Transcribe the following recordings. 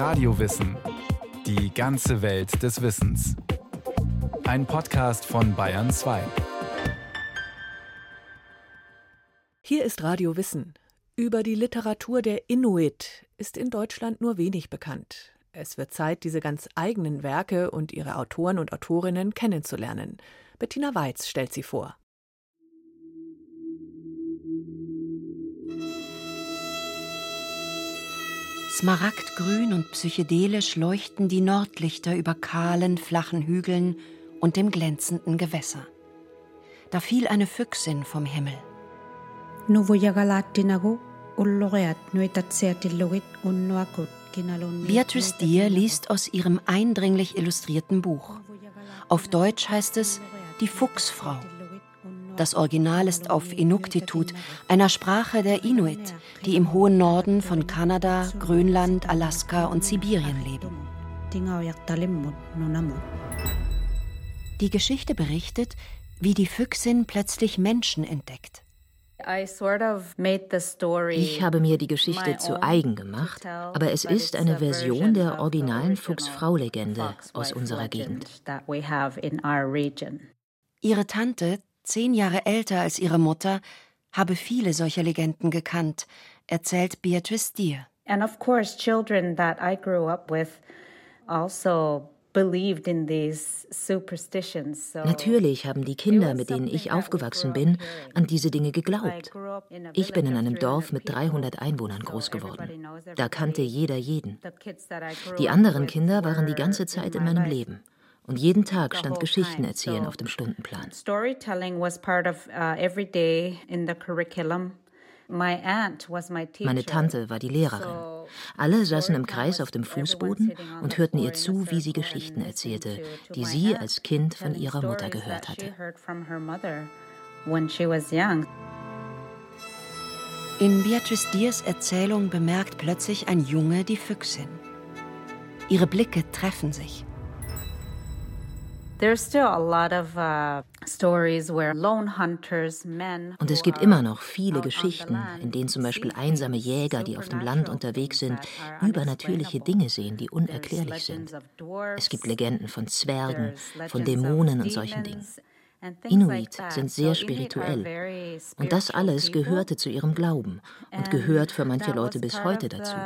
Radiowissen. Die ganze Welt des Wissens. Ein Podcast von Bayern 2. Hier ist Radio Wissen. Über die Literatur der Inuit ist in Deutschland nur wenig bekannt. Es wird Zeit, diese ganz eigenen Werke und ihre Autoren und Autorinnen kennenzulernen. Bettina Weiz stellt sie vor. Smaragdgrün und psychedelisch leuchten die Nordlichter über kahlen, flachen Hügeln und dem glänzenden Gewässer. Da fiel eine Füchsin vom Himmel. Beatrice Deer liest aus ihrem eindringlich illustrierten Buch. Auf Deutsch heißt es Die Fuchsfrau. Das Original ist auf Inuktitut, einer Sprache der Inuit, die im hohen Norden von Kanada, Grönland, Alaska und Sibirien leben. Die Geschichte berichtet, wie die Füchsin plötzlich Menschen entdeckt. Ich habe mir die Geschichte zu eigen gemacht, aber es ist eine Version der originalen Fuchsfrau-Legende aus unserer Gegend. Ihre Tante, zehn Jahre älter als ihre Mutter, habe viele solcher Legenden gekannt, erzählt Beatrice Deer. And of course, children that I grew up with also Natürlich haben die Kinder, mit denen ich aufgewachsen bin, an diese Dinge geglaubt. Ich bin in einem Dorf mit 300 Einwohnern groß geworden. Da kannte jeder jeden. Die anderen Kinder waren die ganze Zeit in meinem Leben. Und jeden Tag stand Geschichten erzählen auf dem Stundenplan. Storytelling was part of uh, every day in the curriculum. Meine Tante war die Lehrerin. Alle saßen im Kreis auf dem Fußboden und hörten ihr zu, wie sie Geschichten erzählte, die sie als Kind von ihrer Mutter gehört hatte. In Beatrice Diers Erzählung bemerkt plötzlich ein Junge die Füchsin. Ihre Blicke treffen sich. Uh, Und es gibt immer noch viele Geschichten, in denen zum Beispiel einsame Jäger, die auf dem Land unterwegs sind, übernatürliche Dinge sehen, die unerklärlich sind. Es gibt Legenden von Zwergen, von Dämonen und solchen Dingen. Inuit sind sehr spirituell. Und das alles gehörte zu ihrem Glauben und gehört für manche Leute bis heute dazu.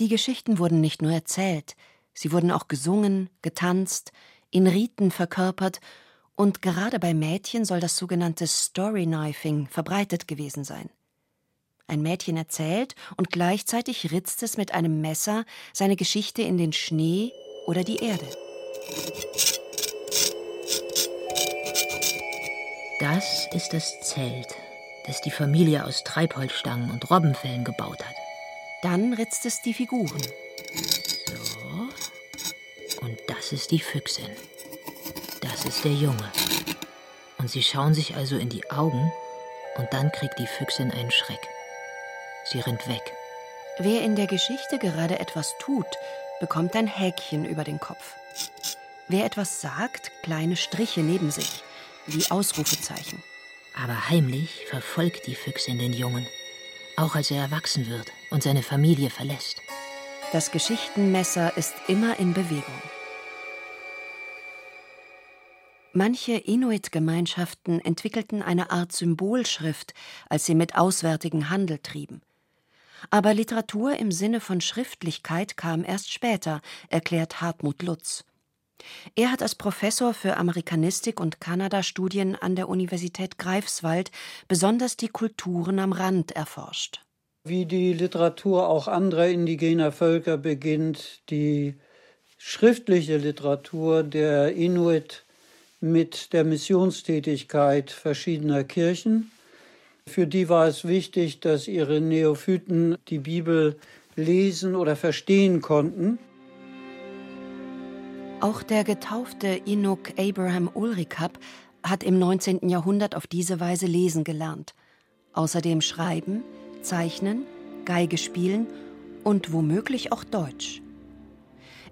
Die Geschichten wurden nicht nur erzählt, sie wurden auch gesungen, getanzt, in Riten verkörpert, und gerade bei Mädchen soll das sogenannte Story-Knifing verbreitet gewesen sein. Ein Mädchen erzählt und gleichzeitig ritzt es mit einem Messer seine Geschichte in den Schnee oder die Erde. Das ist das Zelt, das die Familie aus Treibholzstangen und Robbenfellen gebaut hat. Dann ritzt es die Figuren. So. Und das ist die Füchsin. Das ist der Junge. Und sie schauen sich also in die Augen und dann kriegt die Füchsin einen Schreck. Sie rennt weg. Wer in der Geschichte gerade etwas tut, bekommt ein Häkchen über den Kopf. Wer etwas sagt, kleine Striche neben sich, wie Ausrufezeichen. Aber heimlich verfolgt die Füchsin den Jungen auch als er erwachsen wird und seine Familie verlässt. Das Geschichtenmesser ist immer in Bewegung. Manche Inuit-Gemeinschaften entwickelten eine Art Symbolschrift, als sie mit auswärtigen Handel trieben. Aber Literatur im Sinne von Schriftlichkeit kam erst später, erklärt Hartmut Lutz. Er hat als Professor für Amerikanistik und Kanada-Studien an der Universität Greifswald besonders die Kulturen am Rand erforscht. Wie die Literatur auch anderer indigener Völker beginnt die schriftliche Literatur der Inuit mit der Missionstätigkeit verschiedener Kirchen. Für die war es wichtig, dass ihre Neophyten die Bibel lesen oder verstehen konnten. Auch der getaufte Inuk Abraham Ulrikab hat im 19. Jahrhundert auf diese Weise lesen gelernt. Außerdem schreiben, zeichnen, Geige spielen und womöglich auch Deutsch.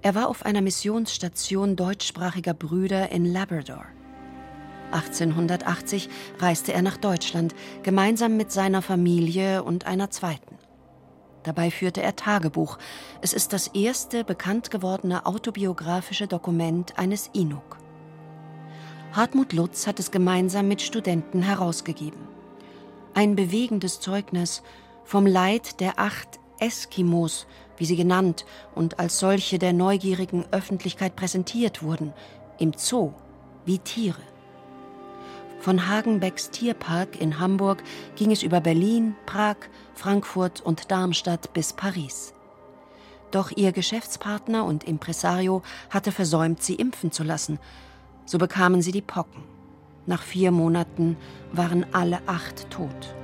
Er war auf einer Missionsstation deutschsprachiger Brüder in Labrador. 1880 reiste er nach Deutschland, gemeinsam mit seiner Familie und einer zweiten. Dabei führte er Tagebuch. Es ist das erste bekannt gewordene autobiografische Dokument eines Inuk. Hartmut Lutz hat es gemeinsam mit Studenten herausgegeben. Ein bewegendes Zeugnis vom Leid der acht Eskimos, wie sie genannt und als solche der neugierigen Öffentlichkeit präsentiert wurden, im Zoo, wie Tiere. Von Hagenbecks Tierpark in Hamburg ging es über Berlin, Prag, Frankfurt und Darmstadt bis Paris. Doch ihr Geschäftspartner und Impresario hatte versäumt, sie impfen zu lassen. So bekamen sie die Pocken. Nach vier Monaten waren alle acht tot.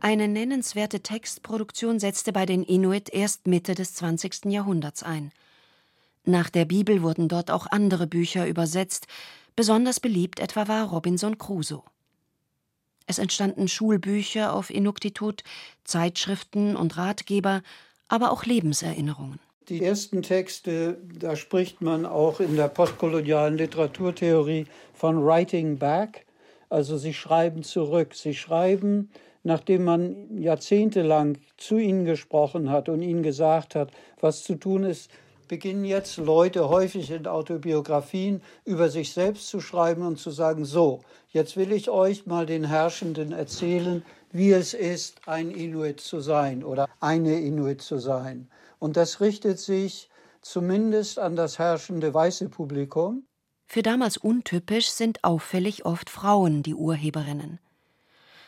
Eine nennenswerte Textproduktion setzte bei den Inuit erst Mitte des 20. Jahrhunderts ein. Nach der Bibel wurden dort auch andere Bücher übersetzt, besonders beliebt etwa war Robinson Crusoe. Es entstanden Schulbücher auf Inuktitut, Zeitschriften und Ratgeber, aber auch Lebenserinnerungen. Die ersten Texte, da spricht man auch in der postkolonialen Literaturtheorie von Writing Back, also sie schreiben zurück. Sie schreiben nachdem man jahrzehntelang zu ihnen gesprochen hat und ihnen gesagt hat, was zu tun ist, beginnen jetzt Leute häufig in Autobiografien über sich selbst zu schreiben und zu sagen, so, jetzt will ich euch mal den Herrschenden erzählen, wie es ist, ein Inuit zu sein oder eine Inuit zu sein. Und das richtet sich zumindest an das herrschende weiße Publikum. Für damals untypisch sind auffällig oft Frauen die Urheberinnen.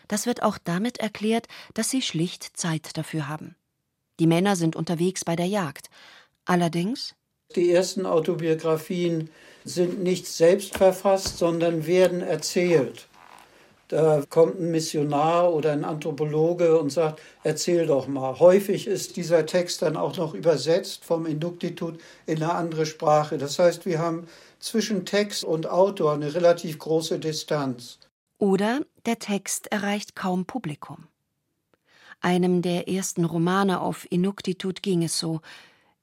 Das wird auch damit erklärt, dass sie schlicht Zeit dafür haben. Die Männer sind unterwegs bei der Jagd. Allerdings die ersten Autobiografien sind nicht selbst verfasst, sondern werden erzählt. Da kommt ein Missionar oder ein Anthropologe und sagt, erzähl doch mal. Häufig ist dieser Text dann auch noch übersetzt vom Induktitut in eine andere Sprache. Das heißt, wir haben zwischen Text und Autor eine relativ große Distanz. Oder der Text erreicht kaum Publikum. Einem der ersten Romane auf Inuktitut ging es so.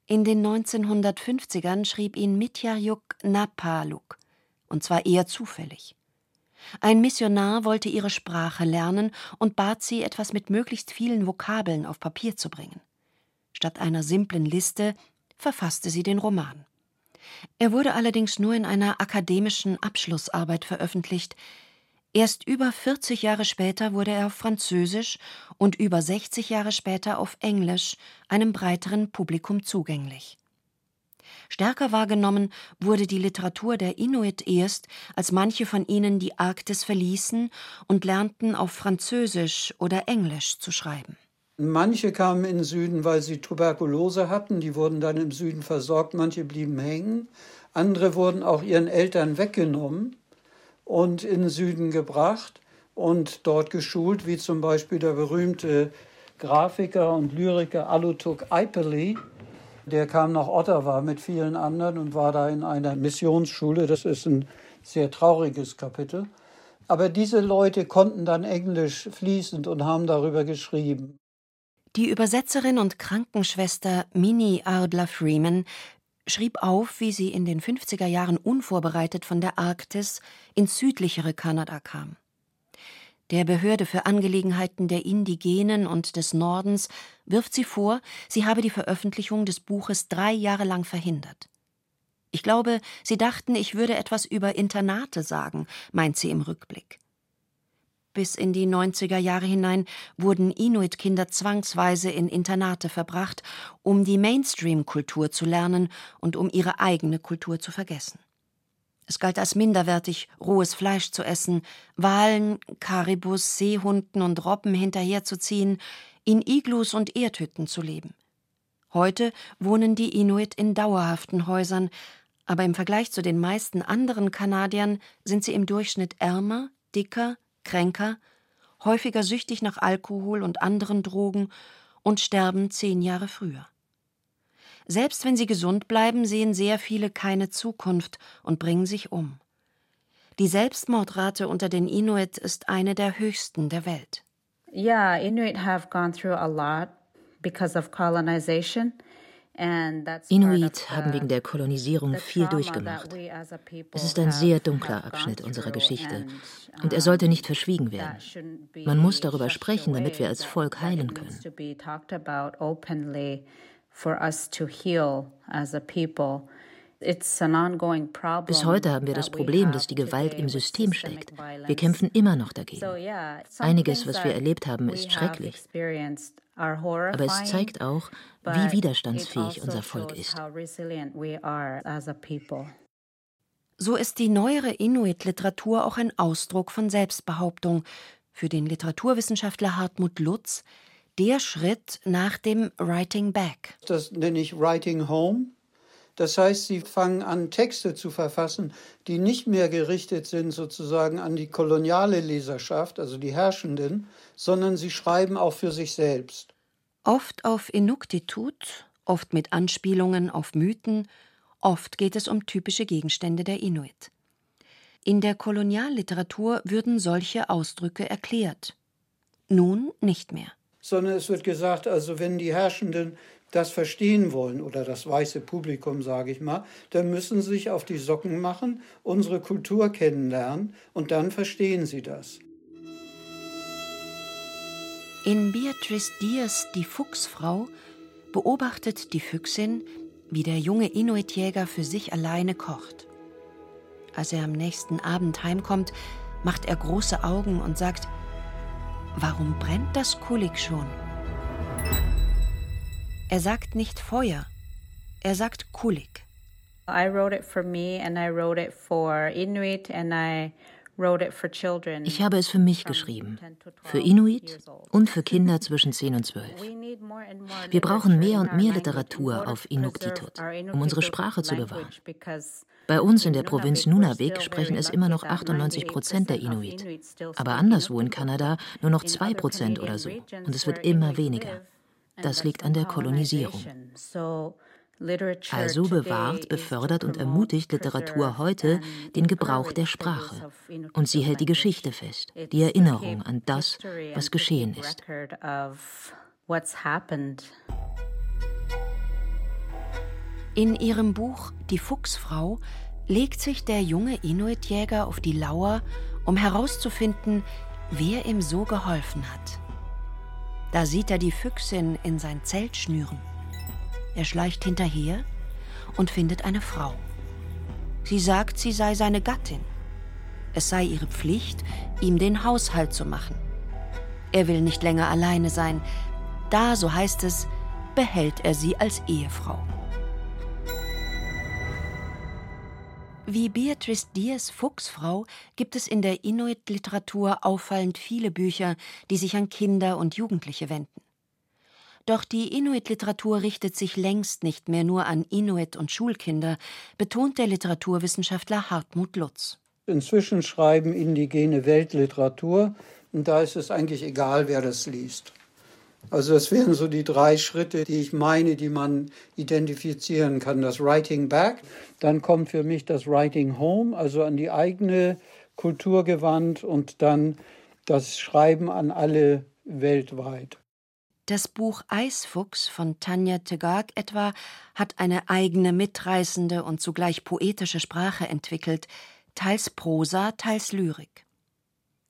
In den 1950ern schrieb ihn Mityajuk Napaluk, und zwar eher zufällig. Ein Missionar wollte ihre Sprache lernen und bat sie, etwas mit möglichst vielen Vokabeln auf Papier zu bringen. Statt einer simplen Liste verfasste sie den Roman. Er wurde allerdings nur in einer akademischen Abschlussarbeit veröffentlicht, Erst über 40 Jahre später wurde er auf Französisch und über 60 Jahre später auf Englisch einem breiteren Publikum zugänglich. Stärker wahrgenommen wurde die Literatur der Inuit erst, als manche von ihnen die Arktis verließen und lernten auf Französisch oder Englisch zu schreiben. Manche kamen in den Süden, weil sie Tuberkulose hatten, die wurden dann im Süden versorgt, manche blieben hängen, andere wurden auch ihren Eltern weggenommen und in den Süden gebracht und dort geschult, wie zum Beispiel der berühmte Grafiker und Lyriker Alutuk Aipeli. Der kam nach Ottawa mit vielen anderen und war da in einer Missionsschule. Das ist ein sehr trauriges Kapitel. Aber diese Leute konnten dann Englisch fließend und haben darüber geschrieben. Die Übersetzerin und Krankenschwester Minnie Ardler Freeman schrieb auf, wie sie in den 50er Jahren unvorbereitet von der Arktis ins südlichere Kanada kam. Der Behörde für Angelegenheiten der Indigenen und des Nordens wirft sie vor, sie habe die Veröffentlichung des Buches drei Jahre lang verhindert. Ich glaube, sie dachten, ich würde etwas über Internate sagen, meint sie im Rückblick. Bis in die 90er Jahre hinein wurden Inuit-Kinder zwangsweise in Internate verbracht, um die Mainstream-Kultur zu lernen und um ihre eigene Kultur zu vergessen. Es galt als minderwertig, rohes Fleisch zu essen, Walen, Karibus, Seehunden und Robben hinterherzuziehen, in Iglus und Erdhütten zu leben. Heute wohnen die Inuit in dauerhaften Häusern, aber im Vergleich zu den meisten anderen Kanadiern sind sie im Durchschnitt ärmer, dicker, kränker, häufiger süchtig nach Alkohol und anderen Drogen und sterben zehn Jahre früher. Selbst wenn sie gesund bleiben, sehen sehr viele keine Zukunft und bringen sich um. Die Selbstmordrate unter den Inuit ist eine der höchsten der Welt. Yeah, Inuit have gone through a lot because of colonization. Inuit haben wegen der Kolonisierung viel durchgemacht. Es ist ein sehr dunkler Abschnitt unserer Geschichte und er sollte nicht verschwiegen werden. Man muss darüber sprechen, damit wir als Volk heilen können. Bis heute haben wir das Problem, dass die Gewalt im System steckt. Wir kämpfen immer noch dagegen. Einiges, was wir erlebt haben, ist schrecklich. Aber es zeigt auch, wie widerstandsfähig also unser Volk ist. So ist die neuere Inuit-Literatur auch ein Ausdruck von Selbstbehauptung. Für den Literaturwissenschaftler Hartmut Lutz der Schritt nach dem Writing Back. Das nenne ich Writing Home. Das heißt, sie fangen an, Texte zu verfassen, die nicht mehr gerichtet sind sozusagen an die koloniale Leserschaft, also die Herrschenden, sondern sie schreiben auch für sich selbst. Oft auf Inuktitut, oft mit Anspielungen auf Mythen, oft geht es um typische Gegenstände der Inuit. In der Kolonialliteratur würden solche Ausdrücke erklärt. Nun nicht mehr. Sondern es wird gesagt, also wenn die Herrschenden das verstehen wollen oder das weiße Publikum, sage ich mal, dann müssen sie sich auf die Socken machen, unsere Kultur kennenlernen und dann verstehen sie das. In Beatrice Diers Die Fuchsfrau beobachtet die Füchsin, wie der junge Inuitjäger für sich alleine kocht. Als er am nächsten Abend heimkommt, macht er große Augen und sagt: Warum brennt das Kulik schon? Er sagt nicht Feuer, er sagt Kulik. I wrote it for me and I wrote it for Inuit and I ich habe es für mich geschrieben, für Inuit und für Kinder zwischen 10 und 12. Wir brauchen mehr und mehr Literatur auf Inuktitut, um unsere Sprache zu bewahren. Bei uns in der Provinz Nunavik sprechen es immer noch 98 Prozent der Inuit, aber anderswo in Kanada nur noch 2 Prozent oder so. Und es wird immer weniger. Das liegt an der Kolonisierung. Also bewahrt, befördert und ermutigt Literatur heute den Gebrauch der Sprache. Und sie hält die Geschichte fest, die Erinnerung an das, was geschehen ist. In ihrem Buch Die Fuchsfrau legt sich der junge Inuitjäger auf die Lauer, um herauszufinden, wer ihm so geholfen hat. Da sieht er die Füchsin in sein Zelt schnüren. Er schleicht hinterher und findet eine Frau. Sie sagt, sie sei seine Gattin. Es sei ihre Pflicht, ihm den Haushalt zu machen. Er will nicht länger alleine sein. Da, so heißt es, behält er sie als Ehefrau. Wie Beatrice Diers Fuchsfrau gibt es in der Inuit-Literatur auffallend viele Bücher, die sich an Kinder und Jugendliche wenden. Doch die Inuit-Literatur richtet sich längst nicht mehr nur an Inuit und Schulkinder, betont der Literaturwissenschaftler Hartmut Lutz. Inzwischen schreiben indigene Weltliteratur und da ist es eigentlich egal, wer das liest. Also das wären so die drei Schritte, die ich meine, die man identifizieren kann. Das Writing Back, dann kommt für mich das Writing Home, also an die eigene Kultur gewandt und dann das Schreiben an alle weltweit. Das Buch Eisfuchs von Tanja Tegag etwa hat eine eigene mitreißende und zugleich poetische Sprache entwickelt, teils Prosa, teils Lyrik.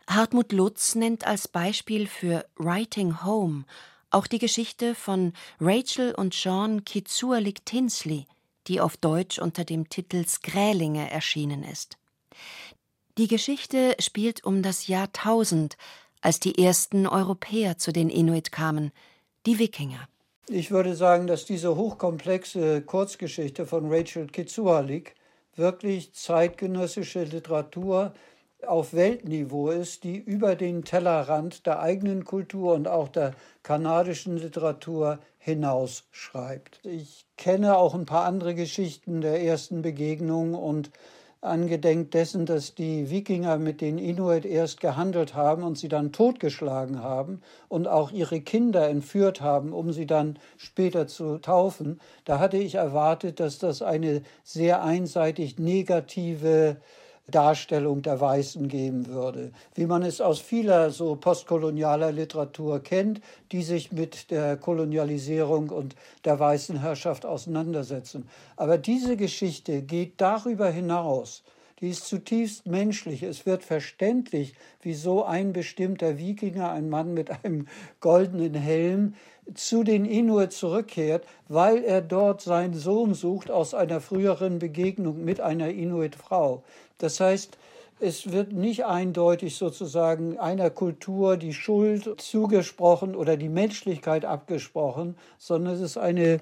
Hartmut Lutz nennt als Beispiel für Writing Home auch die Geschichte von Rachel und Sean Kitsualik Tinsley, die auf Deutsch unter dem Titel Skrälinge erschienen ist. Die Geschichte spielt um das Jahr 1000, als die ersten Europäer zu den Inuit kamen, die Wikinger. Ich würde sagen, dass diese hochkomplexe Kurzgeschichte von Rachel Kitsualik wirklich zeitgenössische Literatur auf Weltniveau ist, die über den Tellerrand der eigenen Kultur und auch der kanadischen Literatur hinaus schreibt. Ich kenne auch ein paar andere Geschichten der ersten Begegnung und angedenk dessen, dass die Wikinger mit den Inuit erst gehandelt haben und sie dann totgeschlagen haben und auch ihre Kinder entführt haben, um sie dann später zu taufen, da hatte ich erwartet, dass das eine sehr einseitig negative Darstellung der Weißen geben würde, wie man es aus vieler so postkolonialer Literatur kennt, die sich mit der Kolonialisierung und der weißen Herrschaft auseinandersetzen. Aber diese Geschichte geht darüber hinaus. Die ist zutiefst menschlich. Es wird verständlich, wieso ein bestimmter Wikinger, ein Mann mit einem goldenen Helm, zu den Inuit zurückkehrt, weil er dort seinen Sohn sucht aus einer früheren Begegnung mit einer Inuit-Frau. Das heißt, es wird nicht eindeutig sozusagen einer Kultur die Schuld zugesprochen oder die Menschlichkeit abgesprochen, sondern es ist eine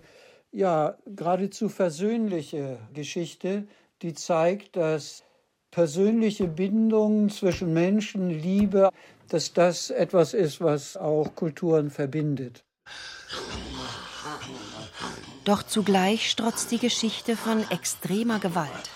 ja geradezu versöhnliche Geschichte, die zeigt, dass persönliche Bindungen zwischen Menschen, Liebe, dass das etwas ist, was auch Kulturen verbindet. Doch zugleich strotzt die Geschichte von extremer Gewalt.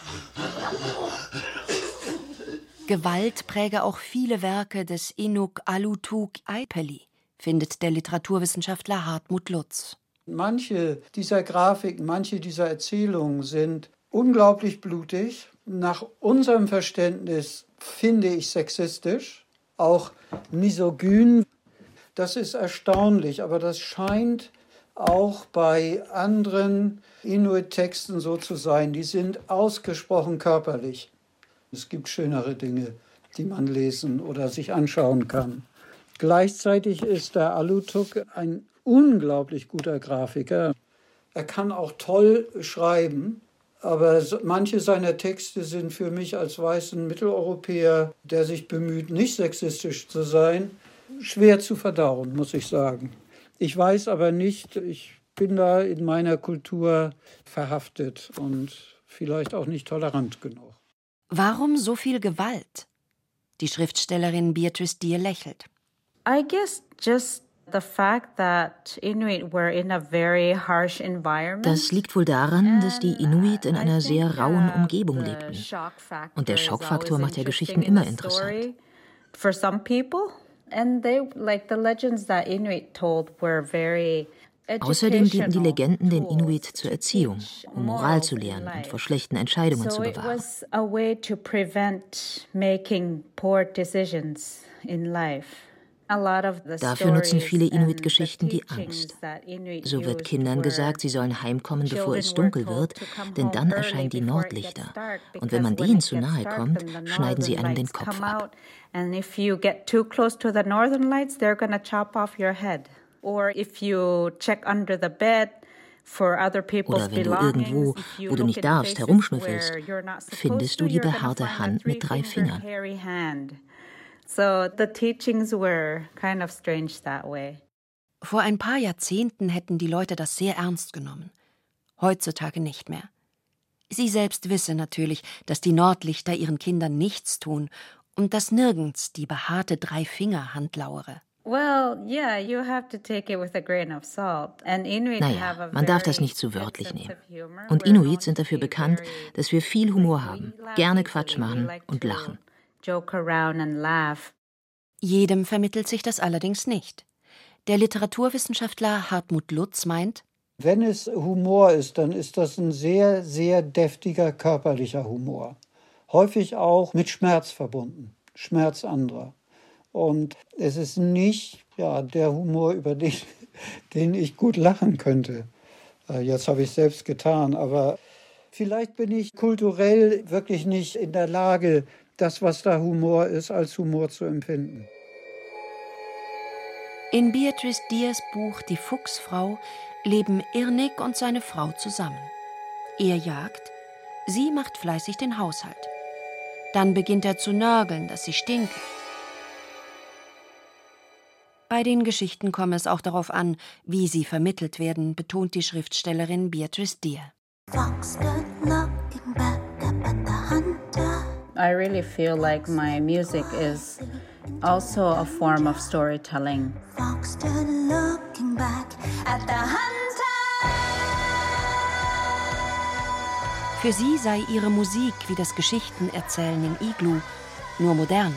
Gewalt präge auch viele Werke des Inuk Alutuk Aipeli, findet der Literaturwissenschaftler Hartmut Lutz. Manche dieser Grafiken, manche dieser Erzählungen sind unglaublich blutig, nach unserem Verständnis finde ich sexistisch, auch misogyn. Das ist erstaunlich, aber das scheint auch bei anderen Inuit-Texten so zu sein. Die sind ausgesprochen körperlich. Es gibt schönere Dinge, die man lesen oder sich anschauen kann. Gleichzeitig ist der Alutuk ein unglaublich guter Grafiker. Er kann auch toll schreiben, aber manche seiner Texte sind für mich als weißen Mitteleuropäer, der sich bemüht, nicht sexistisch zu sein, schwer zu verdauen, muss ich sagen. Ich weiß aber nicht, ich bin da in meiner Kultur verhaftet und vielleicht auch nicht tolerant genug. Warum so viel Gewalt? Die Schriftstellerin Beatrice Deer lächelt. I guess just das liegt wohl daran, dass die Inuit in einer sehr rauen Umgebung lebten. Und der Schockfaktor macht ja Geschichten immer interessant. For some people, Außerdem dienten die Legenden den Inuit zur Erziehung, um Moral zu lernen und vor schlechten Entscheidungen zu bewahren. Dafür nutzen viele Inuit-Geschichten die Angst. So wird Kindern gesagt, sie sollen heimkommen, bevor es dunkel wird, denn dann erscheinen die Nordlichter. Und wenn man denen zu nahe kommt, schneiden sie einem den Kopf ab. Oder wenn du irgendwo, wo du nicht darfst, herumschnüffelst, findest du die behaarte Hand mit drei Fingern. So the teachings were kind of strange that way. Vor ein paar Jahrzehnten hätten die Leute das sehr ernst genommen. Heutzutage nicht mehr. Sie selbst wisse natürlich, dass die Nordlichter ihren Kindern nichts tun und dass nirgends die behaarte Dreifingerhand lauere. Naja, man darf das nicht zu wörtlich nehmen. Und Inuit sind dafür bekannt, dass wir viel Humor haben, gerne Quatsch machen und lachen joke around and laugh. Jedem vermittelt sich das allerdings nicht. Der Literaturwissenschaftler Hartmut Lutz meint, wenn es Humor ist, dann ist das ein sehr, sehr deftiger körperlicher Humor. Häufig auch mit Schmerz verbunden, Schmerz anderer. Und es ist nicht ja, der Humor, über den, den ich gut lachen könnte. Äh, jetzt habe ich es selbst getan, aber vielleicht bin ich kulturell wirklich nicht in der Lage, das, was da Humor ist, als Humor zu empfinden. In Beatrice Diers Buch Die Fuchsfrau leben Irnig und seine Frau zusammen. Er jagt, sie macht fleißig den Haushalt. Dann beginnt er zu nörgeln, dass sie stinken. Bei den Geschichten komme es auch darauf an, wie sie vermittelt werden, betont die Schriftstellerin Beatrice Deer. Fox I really feel like my music is also a form of storytelling. Für sie sei ihre Musik wie das Geschichtenerzählen im Iglu, nur moderner.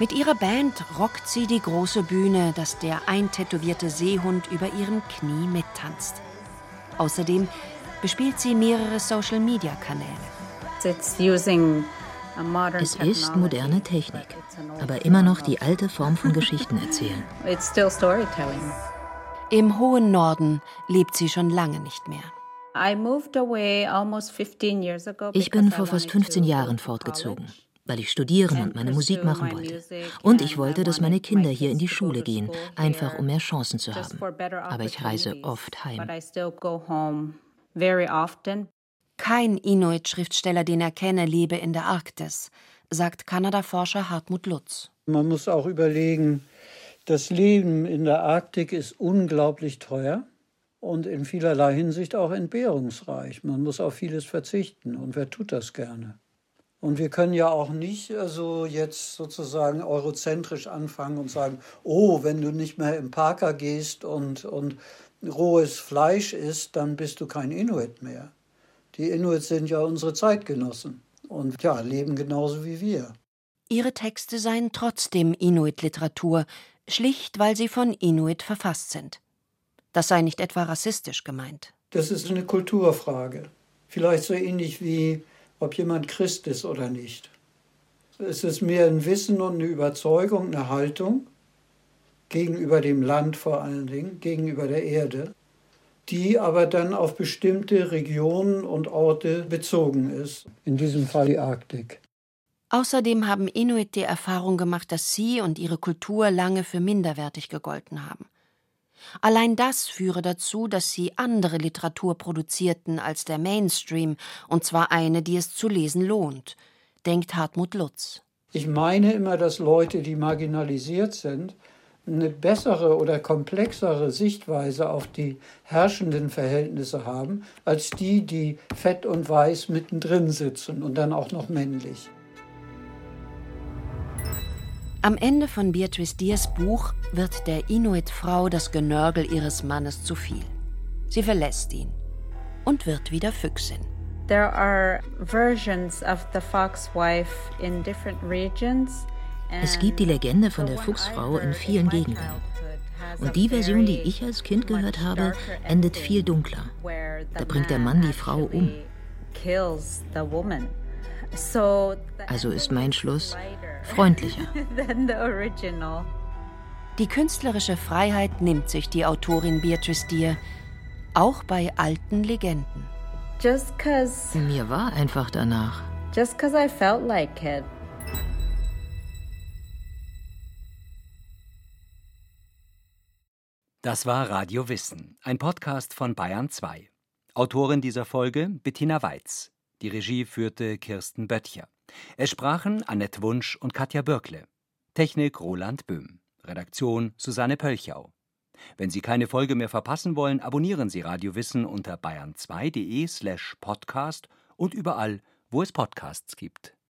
Mit ihrer Band rockt sie die große Bühne, dass der eintätowierte Seehund über ihrem Knie mittanzt. Außerdem bespielt sie mehrere Social-Media-Kanäle. It's using Es ist moderne Technik, aber immer noch die alte Form von Geschichten erzählen. Im hohen Norden lebt sie schon lange nicht mehr. Ich bin vor fast 15 Jahren fortgezogen, weil ich studieren und meine Musik machen wollte. Und ich wollte, dass meine Kinder hier in die Schule gehen, einfach um mehr Chancen zu haben. Aber ich reise oft heim. Kein Inuit-Schriftsteller, den er kenne, lebe in der Arktis, sagt Kanada-Forscher Hartmut Lutz. Man muss auch überlegen, das Leben in der Arktik ist unglaublich teuer und in vielerlei Hinsicht auch entbehrungsreich. Man muss auf vieles verzichten und wer tut das gerne? Und wir können ja auch nicht also jetzt sozusagen eurozentrisch anfangen und sagen, oh, wenn du nicht mehr im Parker gehst und, und rohes Fleisch isst, dann bist du kein Inuit mehr. Die Inuits sind ja unsere Zeitgenossen und ja, leben genauso wie wir. Ihre Texte seien trotzdem Inuit-Literatur, schlicht weil sie von Inuit verfasst sind. Das sei nicht etwa rassistisch gemeint. Das ist eine Kulturfrage. Vielleicht so ähnlich wie, ob jemand Christ ist oder nicht. Es ist mehr ein Wissen und eine Überzeugung, eine Haltung gegenüber dem Land vor allen Dingen, gegenüber der Erde die aber dann auf bestimmte Regionen und Orte bezogen ist, in diesem Fall die Arktik. Außerdem haben Inuit die Erfahrung gemacht, dass sie und ihre Kultur lange für minderwertig gegolten haben. Allein das führe dazu, dass sie andere Literatur produzierten als der Mainstream, und zwar eine, die es zu lesen lohnt, denkt Hartmut Lutz. Ich meine immer, dass Leute, die marginalisiert sind, eine bessere oder komplexere Sichtweise auf die herrschenden Verhältnisse haben, als die, die fett und weiß mittendrin sitzen und dann auch noch männlich. Am Ende von Beatrice Diers Buch wird der Inuit-Frau das Genörgel ihres Mannes zu viel. Sie verlässt ihn und wird wieder Füchsin. There are versions of the fox wife in different regions. Es gibt die Legende von der Fuchsfrau in vielen Gegenden. Und die Version, die ich als Kind gehört habe, endet viel dunkler. Da bringt der Mann die Frau um. Also ist mein Schluss freundlicher. Die künstlerische Freiheit nimmt sich die Autorin Beatrice Deer, auch bei alten Legenden. Mir war einfach danach. Just because I felt like it. Das war Radio Wissen, ein Podcast von Bayern 2. Autorin dieser Folge Bettina Weiz. Die Regie führte Kirsten Böttcher. Es sprachen Annette Wunsch und Katja Bürkle. Technik Roland Böhm. Redaktion Susanne Pölchau. Wenn Sie keine Folge mehr verpassen wollen, abonnieren Sie Radio Wissen unter bayern2.de slash podcast und überall, wo es Podcasts gibt.